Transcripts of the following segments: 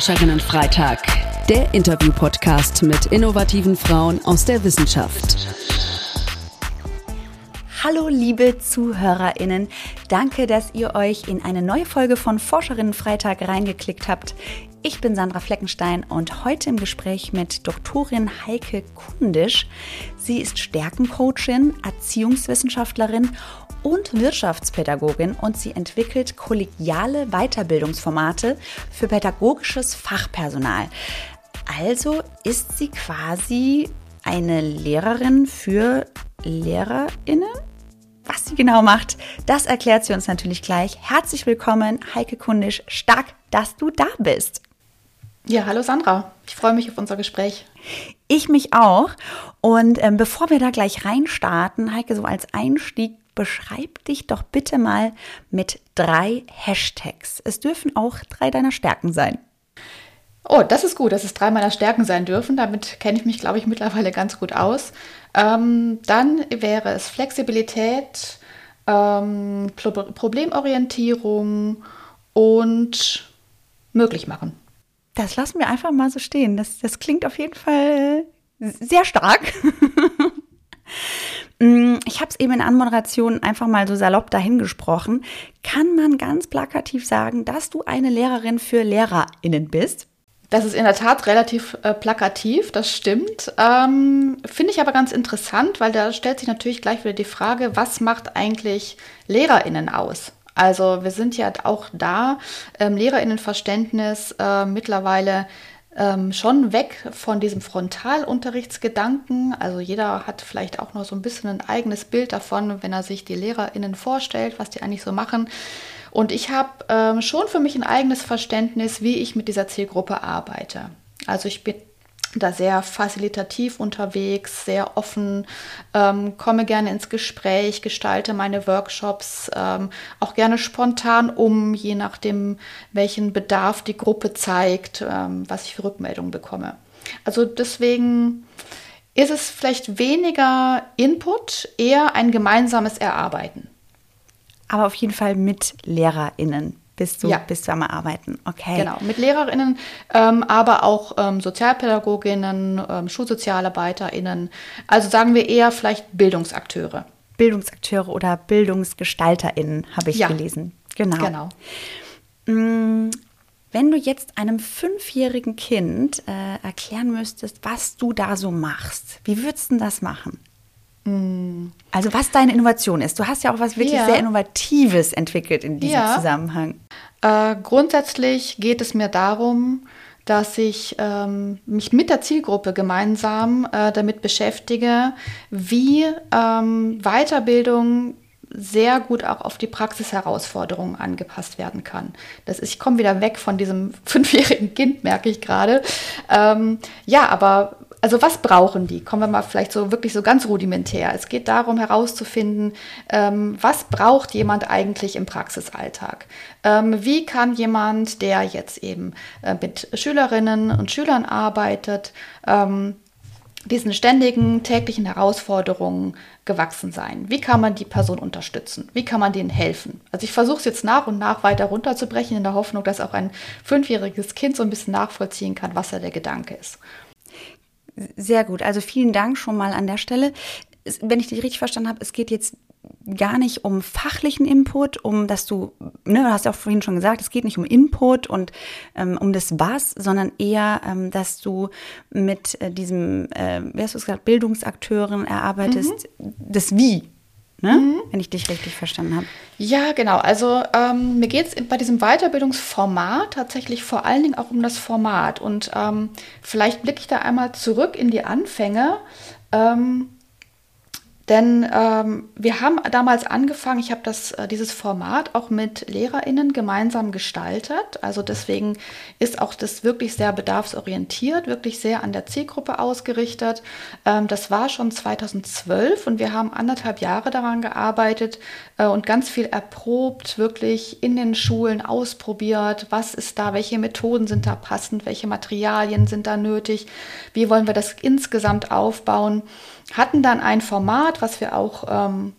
Forscherinnenfreitag, der Interview-Podcast mit innovativen Frauen aus der Wissenschaft. Hallo liebe ZuhörerInnen, danke, dass ihr euch in eine neue Folge von Forscherinnenfreitag reingeklickt habt. Ich bin Sandra Fleckenstein und heute im Gespräch mit Doktorin Heike Kundisch. Sie ist Stärkencoachin, Erziehungswissenschaftlerin und Wirtschaftspädagogin und sie entwickelt kollegiale Weiterbildungsformate für pädagogisches Fachpersonal. Also ist sie quasi eine Lehrerin für LehrerInnen? Was sie genau macht, das erklärt sie uns natürlich gleich. Herzlich willkommen, Heike Kundisch. Stark, dass du da bist. Ja, hallo Sandra. Ich freue mich auf unser Gespräch. Ich mich auch. Und ähm, bevor wir da gleich reinstarten, Heike, so als Einstieg, beschreib dich doch bitte mal mit drei Hashtags. Es dürfen auch drei deiner Stärken sein. Oh, das ist gut, dass es drei meiner Stärken sein dürfen. Damit kenne ich mich, glaube ich, mittlerweile ganz gut aus. Ähm, dann wäre es Flexibilität, ähm, Problemorientierung und möglich machen. Das lassen wir einfach mal so stehen. Das, das klingt auf jeden Fall sehr stark. Mm, ich habe es eben in Anmoderation einfach mal so salopp dahingesprochen. Kann man ganz plakativ sagen, dass du eine Lehrerin für LehrerInnen bist? Das ist in der Tat relativ äh, plakativ, das stimmt. Ähm, Finde ich aber ganz interessant, weil da stellt sich natürlich gleich wieder die Frage, was macht eigentlich LehrerInnen aus? Also wir sind ja auch da, ähm, Lehrerinnenverständnis äh, mittlerweile ähm, schon weg von diesem Frontalunterrichtsgedanken. Also jeder hat vielleicht auch noch so ein bisschen ein eigenes Bild davon, wenn er sich die LehrerInnen vorstellt, was die eigentlich so machen. Und ich habe ähm, schon für mich ein eigenes Verständnis, wie ich mit dieser Zielgruppe arbeite. Also ich bin da sehr facilitativ unterwegs, sehr offen, ähm, komme gerne ins Gespräch, gestalte meine Workshops ähm, auch gerne spontan um, je nachdem, welchen Bedarf die Gruppe zeigt, ähm, was ich für Rückmeldungen bekomme. Also deswegen ist es vielleicht weniger Input, eher ein gemeinsames Erarbeiten. Aber auf jeden Fall mit LehrerInnen bist du, ja. bist du am Arbeiten. Okay. Genau, mit LehrerInnen, ähm, aber auch ähm, Sozialpädagoginnen, ähm, SchulsozialarbeiterInnen. Also sagen wir eher vielleicht Bildungsakteure. Bildungsakteure oder BildungsgestalterInnen, habe ich ja. gelesen. Genau. genau. Mm, wenn du jetzt einem fünfjährigen Kind äh, erklären müsstest, was du da so machst, wie würdest du das machen? Mm. Also was deine Innovation ist. Du hast ja auch was wirklich ja. sehr Innovatives entwickelt in diesem ja. Zusammenhang. Äh, grundsätzlich geht es mir darum, dass ich ähm, mich mit der Zielgruppe gemeinsam äh, damit beschäftige, wie ähm, Weiterbildung sehr gut auch auf die Praxisherausforderungen angepasst werden kann. Das ist, ich komme wieder weg von diesem fünfjährigen Kind, merke ich gerade. Ähm, ja, aber also was brauchen die? Kommen wir mal vielleicht so wirklich so ganz rudimentär. Es geht darum herauszufinden, ähm, was braucht jemand eigentlich im Praxisalltag? Ähm, wie kann jemand, der jetzt eben äh, mit Schülerinnen und Schülern arbeitet, ähm, diesen ständigen täglichen Herausforderungen gewachsen sein? Wie kann man die Person unterstützen? Wie kann man denen helfen? Also ich versuche es jetzt nach und nach weiter runterzubrechen, in der Hoffnung, dass auch ein fünfjähriges Kind so ein bisschen nachvollziehen kann, was da der Gedanke ist. Sehr gut. Also vielen Dank schon mal an der Stelle. Wenn ich dich richtig verstanden habe, es geht jetzt gar nicht um fachlichen Input, um dass du, ne, du hast ja auch vorhin schon gesagt, es geht nicht um Input und ähm, um das Was, sondern eher, ähm, dass du mit äh, diesem, äh, wie hast du es gesagt, Bildungsakteuren erarbeitest, mhm. das Wie ne? Mhm. wenn ich dich richtig verstanden habe. Ja, genau. Also ähm, mir geht es bei diesem Weiterbildungsformat tatsächlich vor allen Dingen auch um das Format. Und ähm, vielleicht blicke ich da einmal zurück in die Anfänge. Ähm, denn ähm, wir haben damals angefangen, ich habe äh, dieses Format auch mit LehrerInnen gemeinsam gestaltet. Also deswegen ist auch das wirklich sehr bedarfsorientiert, wirklich sehr an der Zielgruppe ausgerichtet. Ähm, das war schon 2012 und wir haben anderthalb Jahre daran gearbeitet äh, und ganz viel erprobt, wirklich in den Schulen ausprobiert. Was ist da, welche Methoden sind da passend, welche Materialien sind da nötig, wie wollen wir das insgesamt aufbauen hatten dann ein Format, was wir auch ähm,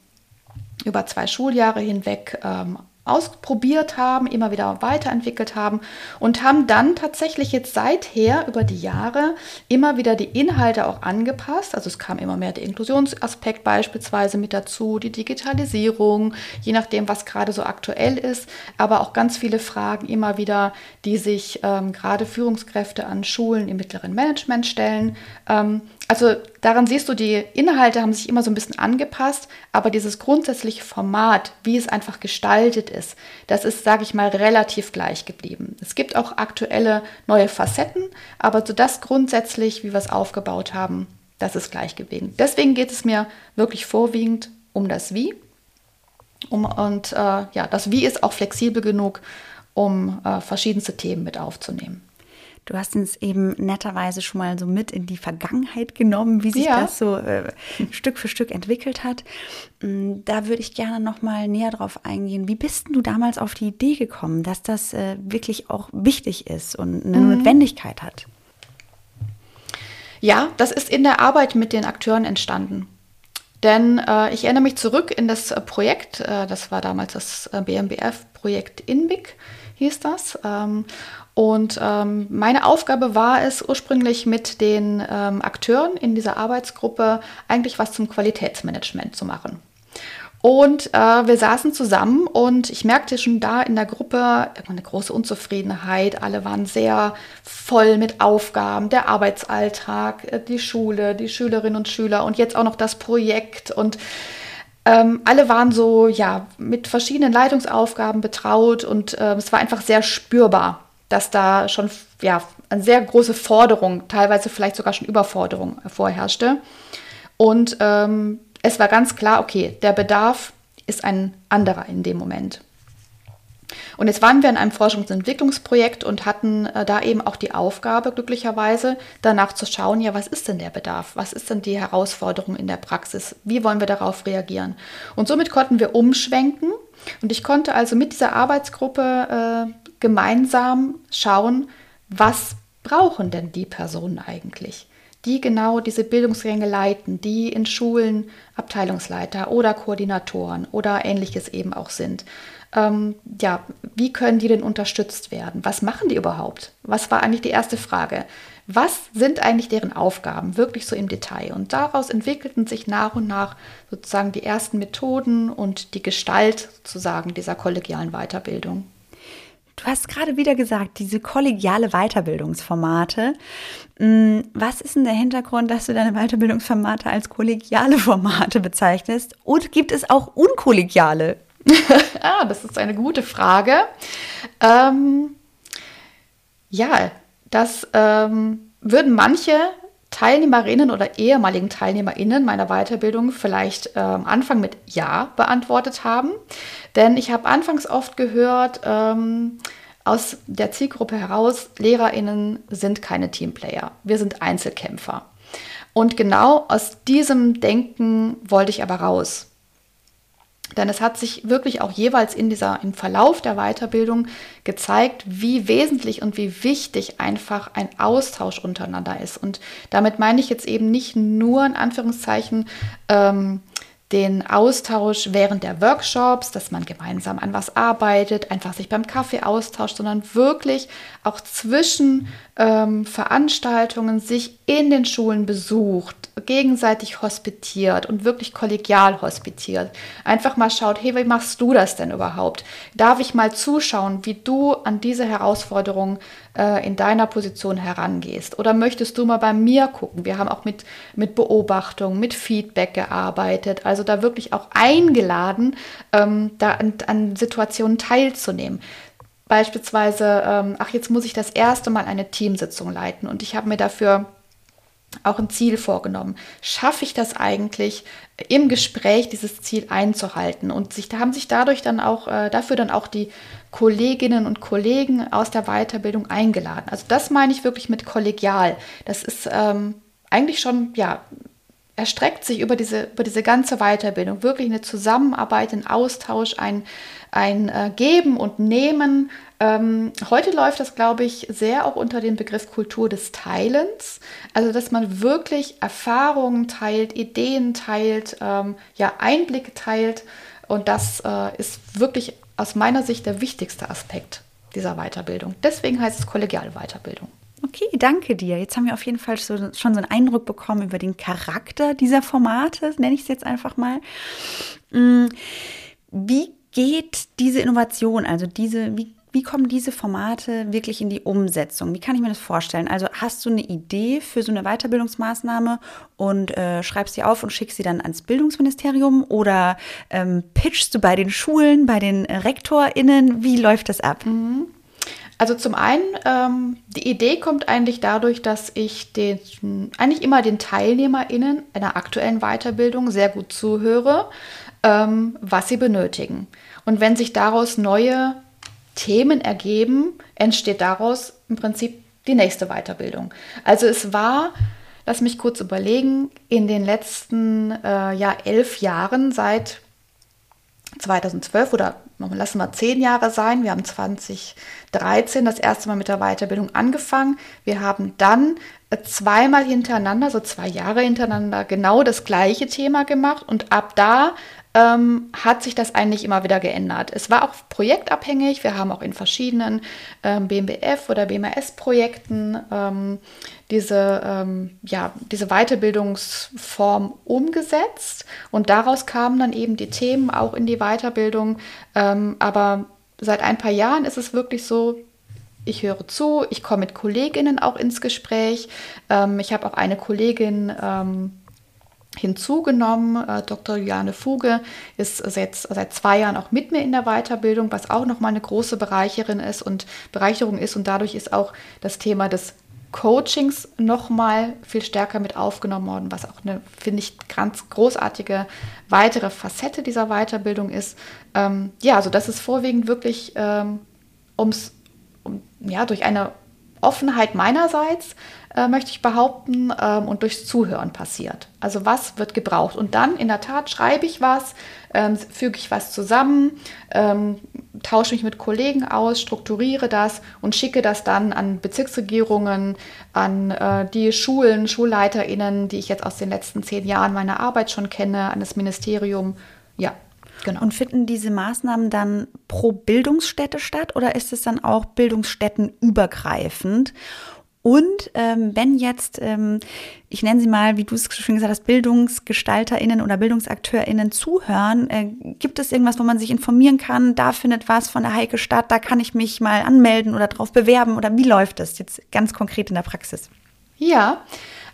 über zwei Schuljahre hinweg ähm, ausprobiert haben, immer wieder weiterentwickelt haben und haben dann tatsächlich jetzt seither über die Jahre immer wieder die Inhalte auch angepasst. Also es kam immer mehr der Inklusionsaspekt beispielsweise mit dazu, die Digitalisierung, je nachdem, was gerade so aktuell ist, aber auch ganz viele Fragen immer wieder, die sich ähm, gerade Führungskräfte an Schulen im mittleren Management stellen. Ähm, also daran siehst du, die Inhalte haben sich immer so ein bisschen angepasst, aber dieses grundsätzliche Format, wie es einfach gestaltet ist, das ist, sage ich mal, relativ gleich geblieben. Es gibt auch aktuelle neue Facetten, aber so das grundsätzlich, wie wir es aufgebaut haben, das ist gleich geblieben. Deswegen geht es mir wirklich vorwiegend um das Wie. Um, und äh, ja, das Wie ist auch flexibel genug, um äh, verschiedenste Themen mit aufzunehmen. Du hast uns eben netterweise schon mal so mit in die Vergangenheit genommen, wie sich ja. das so äh, Stück für Stück entwickelt hat. Mm, da würde ich gerne noch mal näher drauf eingehen. Wie bist du damals auf die Idee gekommen, dass das äh, wirklich auch wichtig ist und eine mhm. Notwendigkeit hat? Ja, das ist in der Arbeit mit den Akteuren entstanden. Denn äh, ich erinnere mich zurück in das äh, Projekt, äh, das war damals das äh, BMBF-Projekt INBIC, hieß das. Ähm, und ähm, meine Aufgabe war es ursprünglich mit den ähm, Akteuren in dieser Arbeitsgruppe eigentlich was zum Qualitätsmanagement zu machen. Und äh, wir saßen zusammen und ich merkte schon da in der Gruppe eine große Unzufriedenheit. Alle waren sehr voll mit Aufgaben, der Arbeitsalltag, äh, die Schule, die Schülerinnen und Schüler und jetzt auch noch das Projekt und ähm, alle waren so ja mit verschiedenen Leitungsaufgaben betraut und äh, es war einfach sehr spürbar, dass da schon ja, eine sehr große Forderung, teilweise vielleicht sogar schon Überforderung vorherrschte. Und ähm, es war ganz klar, okay, der Bedarf ist ein anderer in dem Moment. Und jetzt waren wir in einem Forschungs- und Entwicklungsprojekt und hatten äh, da eben auch die Aufgabe, glücklicherweise, danach zu schauen, ja, was ist denn der Bedarf? Was ist denn die Herausforderung in der Praxis? Wie wollen wir darauf reagieren? Und somit konnten wir umschwenken. Und ich konnte also mit dieser Arbeitsgruppe äh, gemeinsam schauen, was brauchen denn die Personen eigentlich, die genau diese Bildungsgänge leiten, die in Schulen Abteilungsleiter oder Koordinatoren oder ähnliches eben auch sind. Ähm, ja, wie können die denn unterstützt werden? Was machen die überhaupt? Was war eigentlich die erste Frage? Was sind eigentlich deren Aufgaben, wirklich so im Detail? Und daraus entwickelten sich nach und nach sozusagen die ersten Methoden und die Gestalt sozusagen dieser kollegialen Weiterbildung. Du hast gerade wieder gesagt, diese kollegiale Weiterbildungsformate. Mm, was ist denn der Hintergrund, dass du deine Weiterbildungsformate als kollegiale Formate bezeichnest? Und gibt es auch unkollegiale? ah, das ist eine gute Frage. Ähm, ja, das ähm, würden manche Teilnehmerinnen oder ehemaligen Teilnehmerinnen meiner Weiterbildung vielleicht äh, am Anfang mit Ja beantwortet haben. Denn ich habe anfangs oft gehört, ähm, aus der Zielgruppe heraus, Lehrerinnen sind keine Teamplayer, wir sind Einzelkämpfer. Und genau aus diesem Denken wollte ich aber raus. Denn es hat sich wirklich auch jeweils in dieser, im Verlauf der Weiterbildung gezeigt, wie wesentlich und wie wichtig einfach ein Austausch untereinander ist. Und damit meine ich jetzt eben nicht nur in Anführungszeichen ähm, den Austausch während der Workshops, dass man gemeinsam an was arbeitet, einfach sich beim Kaffee austauscht, sondern wirklich auch zwischen ähm, Veranstaltungen sich in den Schulen besucht, gegenseitig hospitiert und wirklich kollegial hospitiert. Einfach mal schaut, hey, wie machst du das denn überhaupt? Darf ich mal zuschauen, wie du an diese Herausforderung äh, in deiner Position herangehst? Oder möchtest du mal bei mir gucken? Wir haben auch mit, mit Beobachtung, mit Feedback gearbeitet, also da wirklich auch eingeladen, ähm, da an, an Situationen teilzunehmen. Beispielsweise, ähm, ach, jetzt muss ich das erste Mal eine Teamsitzung leiten und ich habe mir dafür auch ein Ziel vorgenommen. Schaffe ich das eigentlich im Gespräch dieses Ziel einzuhalten? Und sich, da haben sich dadurch dann auch, äh, dafür dann auch die Kolleginnen und Kollegen aus der Weiterbildung eingeladen. Also das meine ich wirklich mit kollegial. Das ist ähm, eigentlich schon, ja, erstreckt sich über diese, über diese ganze Weiterbildung. Wirklich eine Zusammenarbeit, ein Austausch, ein, ein äh, Geben und Nehmen. Ähm, heute läuft das, glaube ich, sehr auch unter dem Begriff Kultur des Teilens. Also, dass man wirklich Erfahrungen teilt, Ideen teilt, ähm, ja, Einblicke teilt. Und das äh, ist wirklich aus meiner Sicht der wichtigste Aspekt dieser Weiterbildung. Deswegen heißt es kollegiale Weiterbildung. Okay, danke dir. Jetzt haben wir auf jeden Fall so, schon so einen Eindruck bekommen über den Charakter dieser Formate, nenne ich es jetzt einfach mal. Mm, wie geht diese Innovation, also diese, wie wie kommen diese Formate wirklich in die Umsetzung? Wie kann ich mir das vorstellen? Also hast du eine Idee für so eine Weiterbildungsmaßnahme und äh, schreibst sie auf und schickst sie dann ans Bildungsministerium oder ähm, pitchst du bei den Schulen, bei den RektorInnen? Wie läuft das ab? Mhm. Also zum einen, ähm, die Idee kommt eigentlich dadurch, dass ich den, eigentlich immer den TeilnehmerInnen einer aktuellen Weiterbildung sehr gut zuhöre, ähm, was sie benötigen. Und wenn sich daraus neue Themen ergeben, entsteht daraus im Prinzip die nächste Weiterbildung. Also es war, lass mich kurz überlegen, in den letzten äh, ja, elf Jahren seit 2012 oder lassen wir zehn Jahre sein. Wir haben 2013 das erste Mal mit der Weiterbildung angefangen. Wir haben dann zweimal hintereinander, so zwei Jahre hintereinander, genau das gleiche Thema gemacht und ab da ähm, hat sich das eigentlich immer wieder geändert. Es war auch projektabhängig. Wir haben auch in verschiedenen ähm, BMBF oder BMAS-Projekten ähm, diese, ähm, ja, diese Weiterbildungsform umgesetzt und daraus kamen dann eben die Themen auch in die Weiterbildung. Ähm, aber seit ein paar Jahren ist es wirklich so, ich höre zu, ich komme mit Kolleginnen auch ins Gespräch. Ähm, ich habe auch eine Kollegin, hinzugenommen. Äh, Dr. Juliane Fuge ist seit, seit zwei Jahren auch mit mir in der Weiterbildung, was auch nochmal eine große Bereicherin ist und Bereicherung ist. Und dadurch ist auch das Thema des Coachings nochmal viel stärker mit aufgenommen worden, was auch eine, finde ich, ganz großartige weitere Facette dieser Weiterbildung ist. Ähm, ja, also das ist vorwiegend wirklich ähm, ums, um, ja, durch eine Offenheit meinerseits, äh, möchte ich behaupten, ähm, und durchs Zuhören passiert. Also was wird gebraucht? Und dann in der Tat schreibe ich was, ähm, füge ich was zusammen, ähm, tausche mich mit Kollegen aus, strukturiere das und schicke das dann an Bezirksregierungen, an äh, die Schulen, SchulleiterInnen, die ich jetzt aus den letzten zehn Jahren meiner Arbeit schon kenne, an das Ministerium. Ja, Genau. Und finden diese Maßnahmen dann pro Bildungsstätte statt oder ist es dann auch bildungsstättenübergreifend? Und ähm, wenn jetzt, ähm, ich nenne sie mal, wie du es schon gesagt hast, BildungsgestalterInnen oder BildungsakteurInnen zuhören, äh, gibt es irgendwas, wo man sich informieren kann? Da findet was von der Heike statt, da kann ich mich mal anmelden oder drauf bewerben oder wie läuft das jetzt ganz konkret in der Praxis? Ja,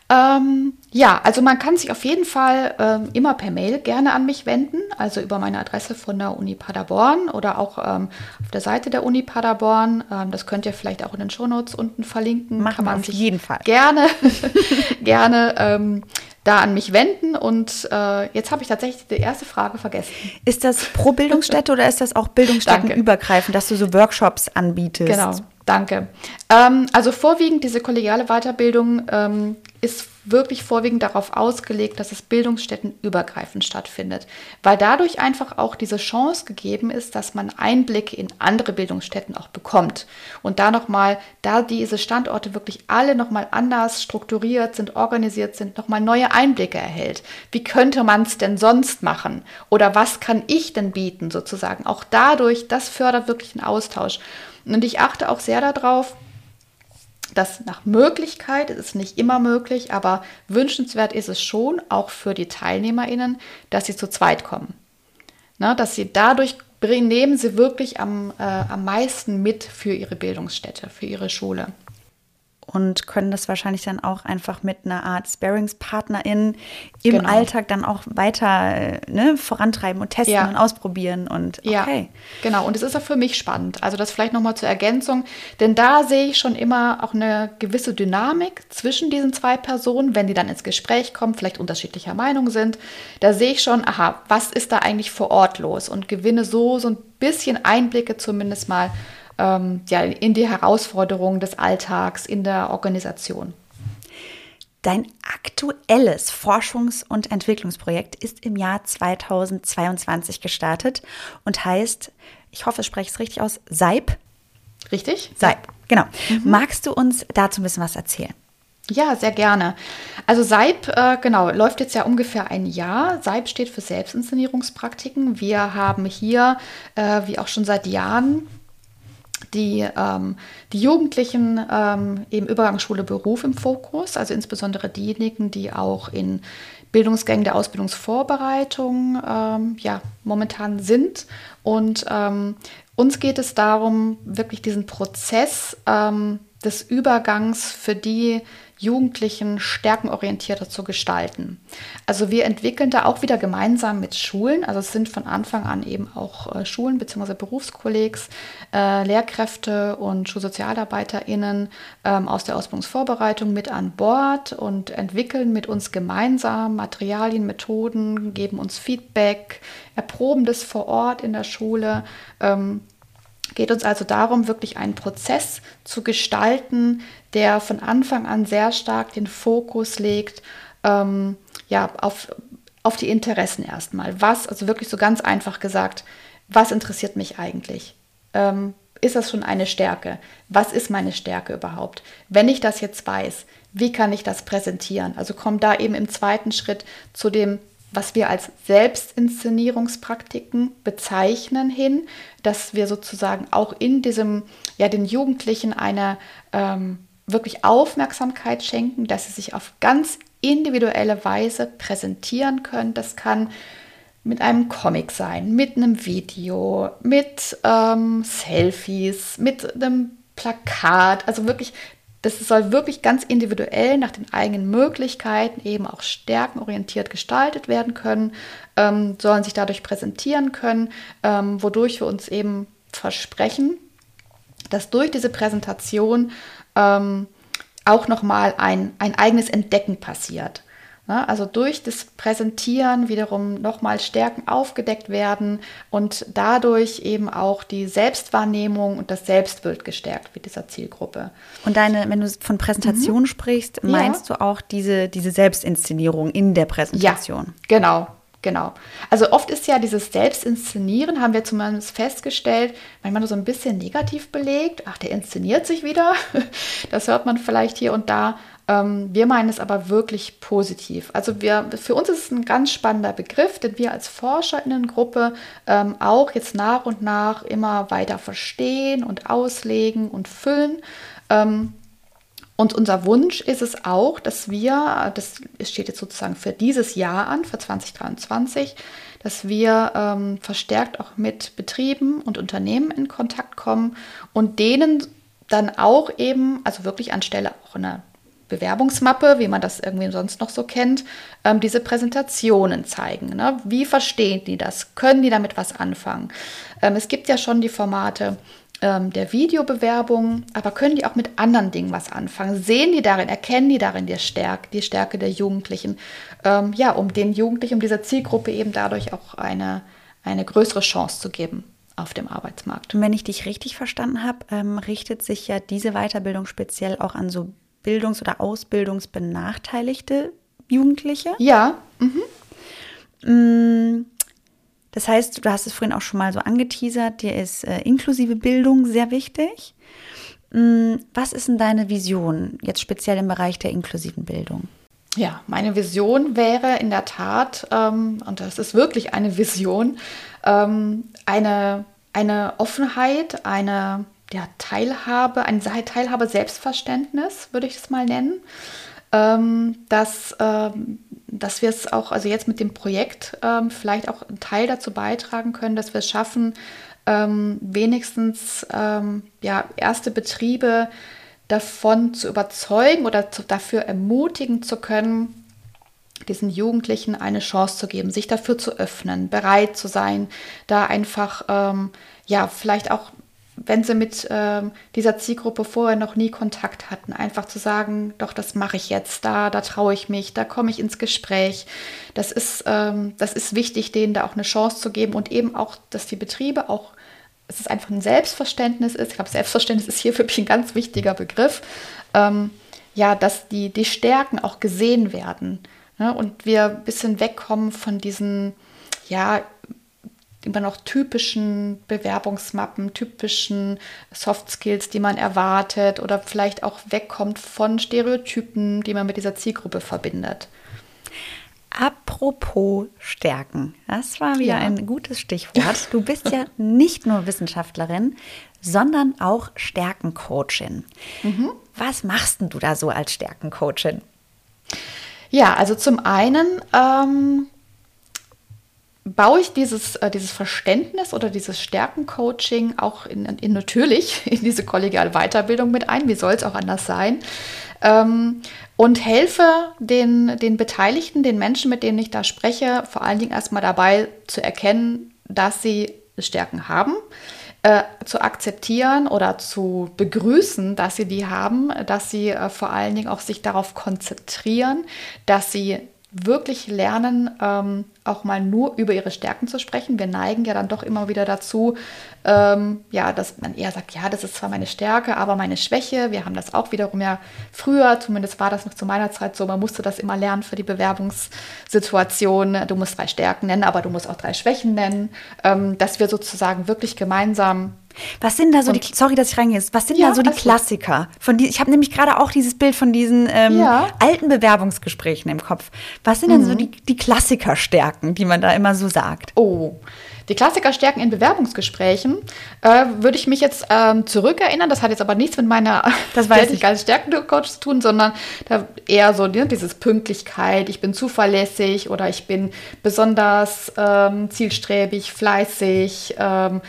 ähm, ja, also man kann sich auf jeden Fall ähm, immer per Mail gerne an mich wenden, also über meine Adresse von der Uni Paderborn oder auch ähm, auf der Seite der Uni Paderborn. Ähm, das könnt ihr vielleicht auch in den Shownotes unten verlinken. Machen kann man auf sich jeden Fall gerne, gerne ähm, da an mich wenden. Und äh, jetzt habe ich tatsächlich die erste Frage vergessen. Ist das pro Bildungsstätte oder ist das auch bildungsstättenübergreifend, dass du so Workshops anbietest? Genau. Danke. Ähm, also vorwiegend diese kollegiale Weiterbildung ähm, ist wirklich vorwiegend darauf ausgelegt, dass es bildungsstättenübergreifend stattfindet, weil dadurch einfach auch diese Chance gegeben ist, dass man Einblicke in andere Bildungsstätten auch bekommt und da nochmal, da diese Standorte wirklich alle nochmal anders strukturiert sind, organisiert sind, nochmal neue Einblicke erhält. Wie könnte man es denn sonst machen oder was kann ich denn bieten sozusagen? Auch dadurch, das fördert wirklich den Austausch. Und ich achte auch sehr darauf, dass nach Möglichkeit, es ist nicht immer möglich, aber wünschenswert ist es schon, auch für die TeilnehmerInnen, dass sie zu zweit kommen. Na, dass sie dadurch nehmen sie wirklich am, äh, am meisten mit für ihre Bildungsstätte, für ihre Schule und können das wahrscheinlich dann auch einfach mit einer Art Sparingspartnerin im genau. Alltag dann auch weiter äh, ne, vorantreiben und testen ja. und ausprobieren und okay. Ja, genau. Und es ist auch für mich spannend. Also das vielleicht nochmal zur Ergänzung, denn da sehe ich schon immer auch eine gewisse Dynamik zwischen diesen zwei Personen, wenn die dann ins Gespräch kommen, vielleicht unterschiedlicher Meinung sind. Da sehe ich schon, aha, was ist da eigentlich vor Ort los und gewinne so so ein bisschen Einblicke zumindest mal ähm, ja, in die Herausforderungen des Alltags, in der Organisation. Dein aktuelles Forschungs- und Entwicklungsprojekt ist im Jahr 2022 gestartet und heißt, ich hoffe, ich spreche es richtig aus, SEIB. Richtig? SEIB, genau. Mhm. Magst du uns dazu ein bisschen was erzählen? Ja, sehr gerne. Also SEIB, äh, genau, läuft jetzt ja ungefähr ein Jahr. SEIB steht für Selbstinszenierungspraktiken. Wir haben hier, äh, wie auch schon seit Jahren, die, ähm, die Jugendlichen ähm, eben Übergangsschule Beruf im Fokus, also insbesondere diejenigen, die auch in Bildungsgängen der Ausbildungsvorbereitung ähm, ja, momentan sind. Und ähm, uns geht es darum, wirklich diesen Prozess ähm, des Übergangs für die Jugendlichen stärkenorientierter zu gestalten. Also wir entwickeln da auch wieder gemeinsam mit Schulen, also es sind von Anfang an eben auch äh, Schulen bzw. Berufskollegs, äh, Lehrkräfte und SchulsozialarbeiterInnen ähm, aus der Ausbildungsvorbereitung mit an Bord und entwickeln mit uns gemeinsam Materialien, Methoden, geben uns Feedback, erproben das vor Ort in der Schule. Ähm, geht uns also darum, wirklich einen Prozess zu gestalten, der von Anfang an sehr stark den Fokus legt ähm, ja, auf, auf die Interessen erstmal. Was, also wirklich so ganz einfach gesagt, was interessiert mich eigentlich? Ähm, ist das schon eine Stärke? Was ist meine Stärke überhaupt? Wenn ich das jetzt weiß, wie kann ich das präsentieren? Also kommt da eben im zweiten Schritt zu dem was wir als Selbstinszenierungspraktiken bezeichnen, hin, dass wir sozusagen auch in diesem, ja, den Jugendlichen eine ähm, wirklich Aufmerksamkeit schenken, dass sie sich auf ganz individuelle Weise präsentieren können. Das kann mit einem Comic sein, mit einem Video, mit ähm, Selfies, mit einem Plakat, also wirklich das soll wirklich ganz individuell nach den eigenen Möglichkeiten eben auch stärkenorientiert gestaltet werden können, ähm, sollen sich dadurch präsentieren können, ähm, wodurch wir uns eben versprechen, dass durch diese Präsentation ähm, auch nochmal ein, ein eigenes Entdecken passiert. Ne? Also durch das Präsentieren wiederum nochmal Stärken aufgedeckt werden und dadurch eben auch die Selbstwahrnehmung und das Selbstbild gestärkt wird dieser Zielgruppe. Und deine, wenn du von Präsentation mhm. sprichst, meinst ja. du auch diese, diese Selbstinszenierung in der Präsentation? Ja, genau. Genau. Also oft ist ja dieses Selbstinszenieren, haben wir zumindest festgestellt, manchmal so ein bisschen negativ belegt. Ach, der inszeniert sich wieder. Das hört man vielleicht hier und da. Ähm, wir meinen es aber wirklich positiv. Also wir, für uns ist es ein ganz spannender Begriff, den wir als ForscherInnengruppe ähm, auch jetzt nach und nach immer weiter verstehen und auslegen und füllen. Und unser Wunsch ist es auch, dass wir, das steht jetzt sozusagen für dieses Jahr an, für 2023, dass wir ähm, verstärkt auch mit Betrieben und Unternehmen in Kontakt kommen und denen dann auch eben, also wirklich anstelle auch einer Bewerbungsmappe, wie man das irgendwie sonst noch so kennt, ähm, diese Präsentationen zeigen. Ne? Wie verstehen die das? Können die damit was anfangen? Ähm, es gibt ja schon die Formate ähm, der Videobewerbung, aber können die auch mit anderen Dingen was anfangen? Sehen die darin, erkennen die darin die Stärke, die Stärke der Jugendlichen? Ähm, ja, um den Jugendlichen, um dieser Zielgruppe eben dadurch auch eine, eine größere Chance zu geben auf dem Arbeitsmarkt. Und wenn ich dich richtig verstanden habe, ähm, richtet sich ja diese Weiterbildung speziell auch an so bildungs- oder ausbildungsbenachteiligte Jugendliche? Ja. Mhm. Mm, das heißt, du hast es vorhin auch schon mal so angeteasert, dir ist äh, inklusive Bildung sehr wichtig. Mm, was ist denn deine Vision jetzt speziell im Bereich der inklusiven Bildung? Ja, meine Vision wäre in der Tat, ähm, und das ist wirklich eine Vision, ähm, eine, eine Offenheit, eine ja, Teilhabe, ein Teilhabe Selbstverständnis, würde ich das mal nennen. Ähm, dass, ähm, dass wir es auch, also jetzt mit dem Projekt ähm, vielleicht auch einen Teil dazu beitragen können, dass wir es schaffen, ähm, wenigstens ähm, ja, erste Betriebe davon zu überzeugen oder zu, dafür ermutigen zu können, diesen Jugendlichen eine Chance zu geben, sich dafür zu öffnen, bereit zu sein, da einfach ähm, ja vielleicht auch wenn sie mit ähm, dieser Zielgruppe vorher noch nie Kontakt hatten, einfach zu sagen, doch, das mache ich jetzt, da, da traue ich mich, da komme ich ins Gespräch. Das ist, ähm, das ist wichtig, denen da auch eine Chance zu geben und eben auch, dass die Betriebe auch, es ist einfach ein Selbstverständnis ist, ich glaube, Selbstverständnis ist hier für mich ein ganz wichtiger Begriff, ähm, ja, dass die, die Stärken auch gesehen werden ne? und wir ein bisschen wegkommen von diesen, ja, immer noch typischen Bewerbungsmappen, typischen Soft Skills, die man erwartet oder vielleicht auch wegkommt von Stereotypen, die man mit dieser Zielgruppe verbindet. Apropos Stärken, das war wieder ja. ein gutes Stichwort. Du bist ja nicht nur Wissenschaftlerin, sondern auch Stärkencoachin. Mhm. Was machst du da so als Stärkencoachin? Ja, also zum einen ähm, baue ich dieses, äh, dieses Verständnis oder dieses Stärkencoaching auch in, in, natürlich in diese kollegiale Weiterbildung mit ein. Wie soll es auch anders sein? Ähm, und helfe den, den Beteiligten, den Menschen, mit denen ich da spreche, vor allen Dingen erstmal dabei zu erkennen, dass sie Stärken haben, äh, zu akzeptieren oder zu begrüßen, dass sie die haben, dass sie äh, vor allen Dingen auch sich darauf konzentrieren, dass sie wirklich lernen, ähm, auch mal nur über ihre Stärken zu sprechen. Wir neigen ja dann doch immer wieder dazu, ähm, ja, dass man eher sagt, ja, das ist zwar meine Stärke, aber meine Schwäche. Wir haben das auch wiederum ja früher, zumindest war das noch zu meiner Zeit so, man musste das immer lernen für die Bewerbungssituation. Du musst drei Stärken nennen, aber du musst auch drei Schwächen nennen, ähm, dass wir sozusagen wirklich gemeinsam was sind da so und, die, sorry, dass ich reingehe, was sind ja, da so die Klassiker? Von die, ich habe nämlich gerade auch dieses Bild von diesen ähm, ja. alten Bewerbungsgesprächen im Kopf. Was sind mhm. denn so mhm. die, die Klassikerstärken, die man da immer so sagt? Oh, die Klassikerstärken in Bewerbungsgesprächen äh, würde ich mich jetzt ähm, zurückerinnern. Das hat jetzt aber nichts mit meiner das weiß ich. als Stärkencoach zu tun, sondern eher so ne, dieses Pünktlichkeit, ich bin zuverlässig oder ich bin besonders ähm, zielstrebig, fleißig. Ähm,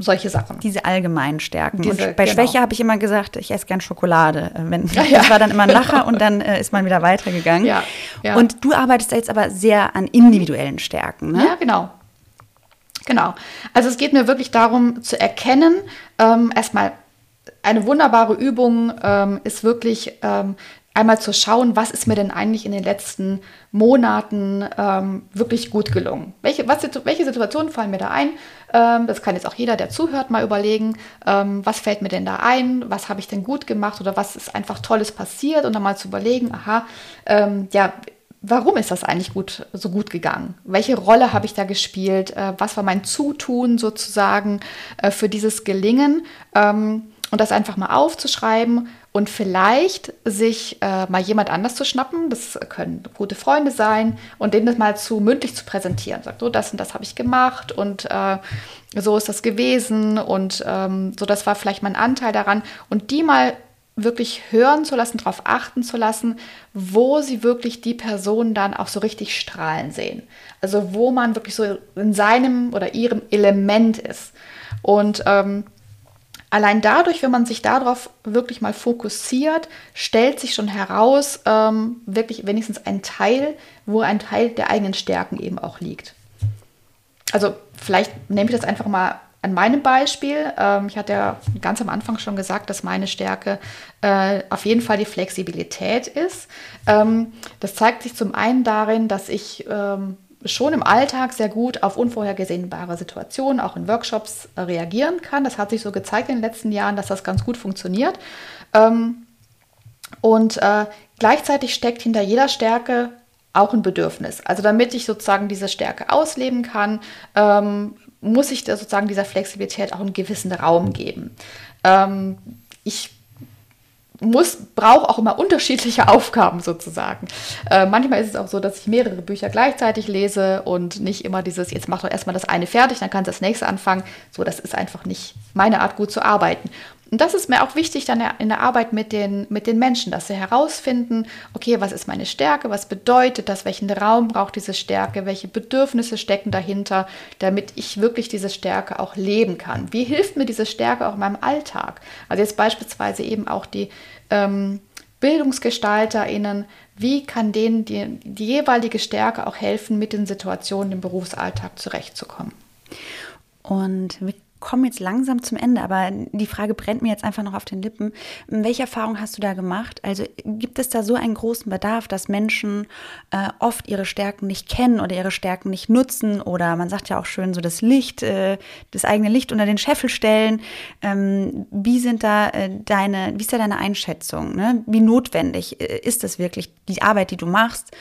solche Sachen. Diese allgemeinen Stärken. Diese, und bei genau. Schwäche habe ich immer gesagt, ich esse gern Schokolade. Äh, wenn, ja, ja. Das war dann immer ein Lacher und dann äh, ist man wieder weitergegangen. Ja, ja. Und du arbeitest da jetzt aber sehr an individuellen Stärken. Ne? Ja, genau. Genau. Also es geht mir wirklich darum zu erkennen, ähm, erstmal eine wunderbare Übung ähm, ist wirklich ähm, einmal zu schauen, was ist mir denn eigentlich in den letzten Monaten ähm, wirklich gut gelungen. Welche, was, welche Situationen fallen mir da ein? Ähm, das kann jetzt auch jeder, der zuhört, mal überlegen, ähm, was fällt mir denn da ein? Was habe ich denn gut gemacht oder was ist einfach Tolles passiert? Und dann mal zu überlegen, aha, ähm, ja, warum ist das eigentlich gut, so gut gegangen? Welche Rolle habe ich da gespielt? Äh, was war mein Zutun sozusagen äh, für dieses Gelingen? Und das einfach mal aufzuschreiben und vielleicht sich äh, mal jemand anders zu schnappen, das können gute Freunde sein, und denen das mal zu mündlich zu präsentieren. Sagt, so, das und das habe ich gemacht und äh, so ist das gewesen und ähm, so, das war vielleicht mein Anteil daran. Und die mal wirklich hören zu lassen, darauf achten zu lassen, wo sie wirklich die Person dann auch so richtig strahlen sehen. Also wo man wirklich so in seinem oder ihrem Element ist. Und ähm, Allein dadurch, wenn man sich darauf wirklich mal fokussiert, stellt sich schon heraus, ähm, wirklich wenigstens ein Teil, wo ein Teil der eigenen Stärken eben auch liegt. Also vielleicht nehme ich das einfach mal an meinem Beispiel. Ähm, ich hatte ja ganz am Anfang schon gesagt, dass meine Stärke äh, auf jeden Fall die Flexibilität ist. Ähm, das zeigt sich zum einen darin, dass ich ähm, schon im Alltag sehr gut auf unvorhergesehbare Situationen, auch in Workshops, äh, reagieren kann. Das hat sich so gezeigt in den letzten Jahren, dass das ganz gut funktioniert. Ähm, und äh, gleichzeitig steckt hinter jeder Stärke auch ein Bedürfnis. Also damit ich sozusagen diese Stärke ausleben kann, ähm, muss ich sozusagen dieser Flexibilität auch einen gewissen Raum geben. Ähm, ich muss, brauche auch immer unterschiedliche Aufgaben sozusagen. Äh, manchmal ist es auch so, dass ich mehrere Bücher gleichzeitig lese und nicht immer dieses, jetzt mach doch erstmal das eine fertig, dann kannst du das nächste anfangen. So, das ist einfach nicht meine Art, gut zu arbeiten. Und das ist mir auch wichtig dann in der Arbeit mit den, mit den Menschen, dass sie herausfinden, okay, was ist meine Stärke, was bedeutet das, welchen Raum braucht diese Stärke, welche Bedürfnisse stecken dahinter, damit ich wirklich diese Stärke auch leben kann. Wie hilft mir diese Stärke auch in meinem Alltag? Also jetzt beispielsweise eben auch die ähm, BildungsgestalterInnen, wie kann denen die, die jeweilige Stärke auch helfen, mit den Situationen im Berufsalltag zurechtzukommen? Und wie komme jetzt langsam zum Ende, aber die Frage brennt mir jetzt einfach noch auf den Lippen. Welche Erfahrung hast du da gemacht? Also gibt es da so einen großen Bedarf, dass Menschen äh, oft ihre Stärken nicht kennen oder ihre Stärken nicht nutzen oder man sagt ja auch schön so das Licht, äh, das eigene Licht unter den Scheffel stellen. Ähm, wie sind da äh, deine, wie ist da deine Einschätzung? Ne? Wie notwendig äh, ist das wirklich, die Arbeit, die du machst?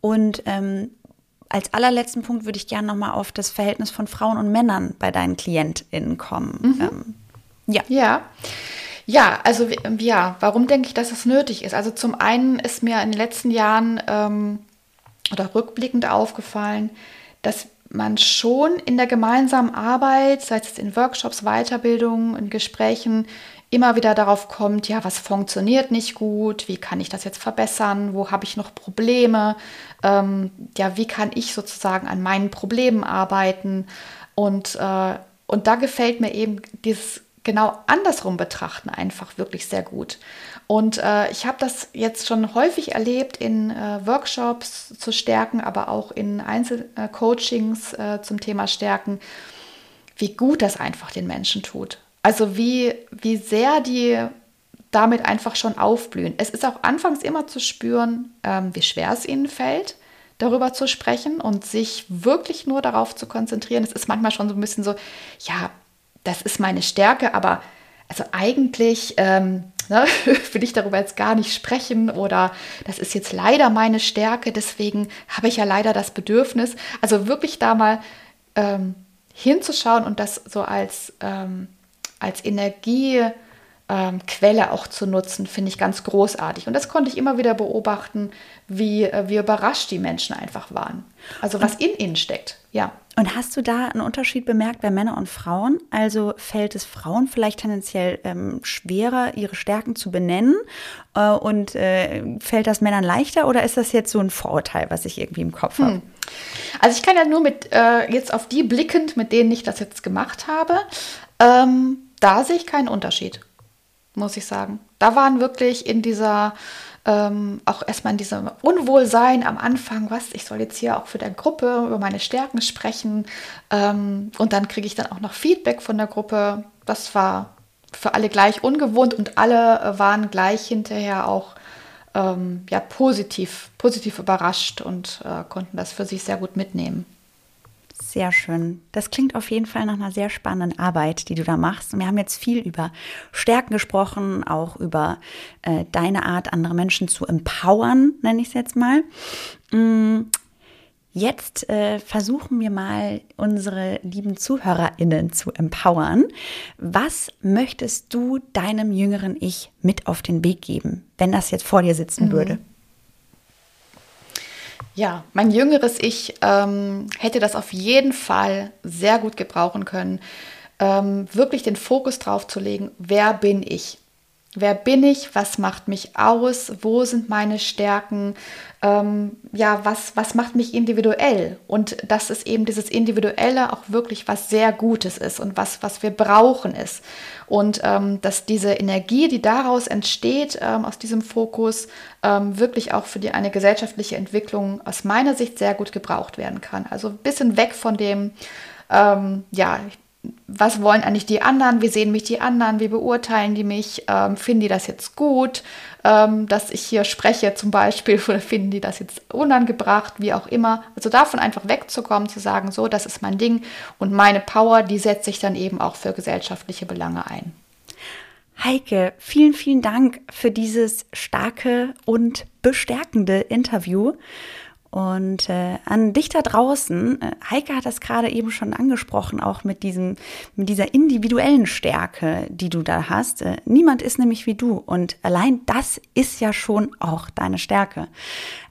Und ähm, als allerletzten Punkt würde ich gerne nochmal auf das Verhältnis von Frauen und Männern bei deinen KlientInnen kommen. Mhm. Ähm, ja. Ja. Ja, also ja, warum denke ich, dass es nötig ist? Also zum einen ist mir in den letzten Jahren ähm, oder rückblickend aufgefallen, dass man schon in der gemeinsamen Arbeit, sei es in Workshops, Weiterbildungen, in Gesprächen, immer wieder darauf kommt, ja, was funktioniert nicht gut, wie kann ich das jetzt verbessern, wo habe ich noch Probleme, ähm, ja, wie kann ich sozusagen an meinen Problemen arbeiten und, äh, und da gefällt mir eben dieses genau andersrum betrachten einfach wirklich sehr gut. Und äh, ich habe das jetzt schon häufig erlebt in äh, Workshops zu Stärken, aber auch in Einzelcoachings äh, zum Thema Stärken, wie gut das einfach den Menschen tut. Also wie, wie sehr die damit einfach schon aufblühen. Es ist auch anfangs immer zu spüren, ähm, wie schwer es ihnen fällt, darüber zu sprechen und sich wirklich nur darauf zu konzentrieren. Es ist manchmal schon so ein bisschen so, ja, das ist meine Stärke, aber also eigentlich ähm, ne, will ich darüber jetzt gar nicht sprechen oder das ist jetzt leider meine Stärke, deswegen habe ich ja leider das Bedürfnis. Also wirklich da mal ähm, hinzuschauen und das so als ähm, als Energiequelle ähm, auch zu nutzen, finde ich ganz großartig. Und das konnte ich immer wieder beobachten, wie, äh, wie überrascht die Menschen einfach waren. Also was in ihnen steckt, ja. Und hast du da einen Unterschied bemerkt bei Männern und Frauen? Also fällt es Frauen vielleicht tendenziell ähm, schwerer, ihre Stärken zu benennen? Äh, und äh, fällt das Männern leichter oder ist das jetzt so ein Vorurteil, was ich irgendwie im Kopf habe? Hm. Also ich kann ja nur mit äh, jetzt auf die blickend, mit denen ich das jetzt gemacht habe. Ähm, da sehe ich keinen Unterschied, muss ich sagen. Da waren wirklich in dieser, ähm, auch erstmal in diesem Unwohlsein am Anfang, was, ich soll jetzt hier auch für der Gruppe über meine Stärken sprechen ähm, und dann kriege ich dann auch noch Feedback von der Gruppe. Das war für alle gleich ungewohnt und alle äh, waren gleich hinterher auch ähm, ja, positiv, positiv überrascht und äh, konnten das für sich sehr gut mitnehmen. Sehr schön. Das klingt auf jeden Fall nach einer sehr spannenden Arbeit, die du da machst. Und wir haben jetzt viel über Stärken gesprochen, auch über äh, deine Art, andere Menschen zu empowern, nenne ich es jetzt mal. Mm, jetzt äh, versuchen wir mal, unsere lieben ZuhörerInnen zu empowern. Was möchtest du deinem jüngeren Ich mit auf den Weg geben, wenn das jetzt vor dir sitzen mhm. würde? Ja, mein jüngeres Ich ähm, hätte das auf jeden Fall sehr gut gebrauchen können, ähm, wirklich den Fokus drauf zu legen, wer bin ich? Wer bin ich? Was macht mich aus? Wo sind meine Stärken? Ähm, ja, was, was macht mich individuell? Und dass es eben dieses Individuelle auch wirklich was sehr Gutes ist und was, was wir brauchen ist. Und ähm, dass diese Energie, die daraus entsteht, ähm, aus diesem Fokus, ähm, wirklich auch für die, eine gesellschaftliche Entwicklung aus meiner Sicht sehr gut gebraucht werden kann. Also ein bisschen weg von dem, ähm, ja, was wollen eigentlich die anderen, wie sehen mich die anderen, wie beurteilen die mich, ähm, finden die das jetzt gut, ähm, dass ich hier spreche zum Beispiel oder finden die das jetzt unangebracht, wie auch immer. Also davon einfach wegzukommen, zu sagen, so, das ist mein Ding und meine Power, die setze ich dann eben auch für gesellschaftliche Belange ein. Heike, vielen, vielen Dank für dieses starke und bestärkende Interview. Und äh, an dich da draußen, äh, Heike hat das gerade eben schon angesprochen, auch mit diesem, mit dieser individuellen Stärke, die du da hast. Äh, niemand ist nämlich wie du und allein das ist ja schon auch deine Stärke.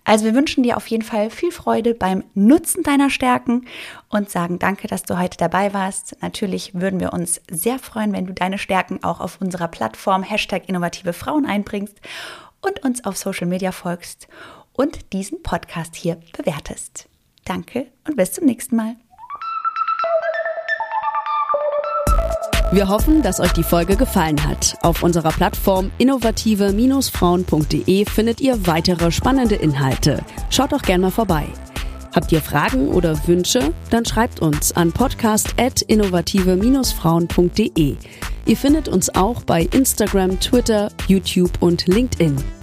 Also wir wünschen dir auf jeden Fall viel Freude beim Nutzen deiner Stärken und sagen danke, dass du heute dabei warst. Natürlich würden wir uns sehr freuen, wenn du deine Stärken auch auf unserer Plattform Hashtag innovative Frauen einbringst und uns auf Social Media folgst und diesen Podcast hier bewertest. Danke und bis zum nächsten Mal. Wir hoffen, dass euch die Folge gefallen hat. Auf unserer Plattform innovative-frauen.de findet ihr weitere spannende Inhalte. Schaut doch gerne mal vorbei. Habt ihr Fragen oder Wünsche? Dann schreibt uns an podcast.innovative-frauen.de. Ihr findet uns auch bei Instagram, Twitter, YouTube und LinkedIn.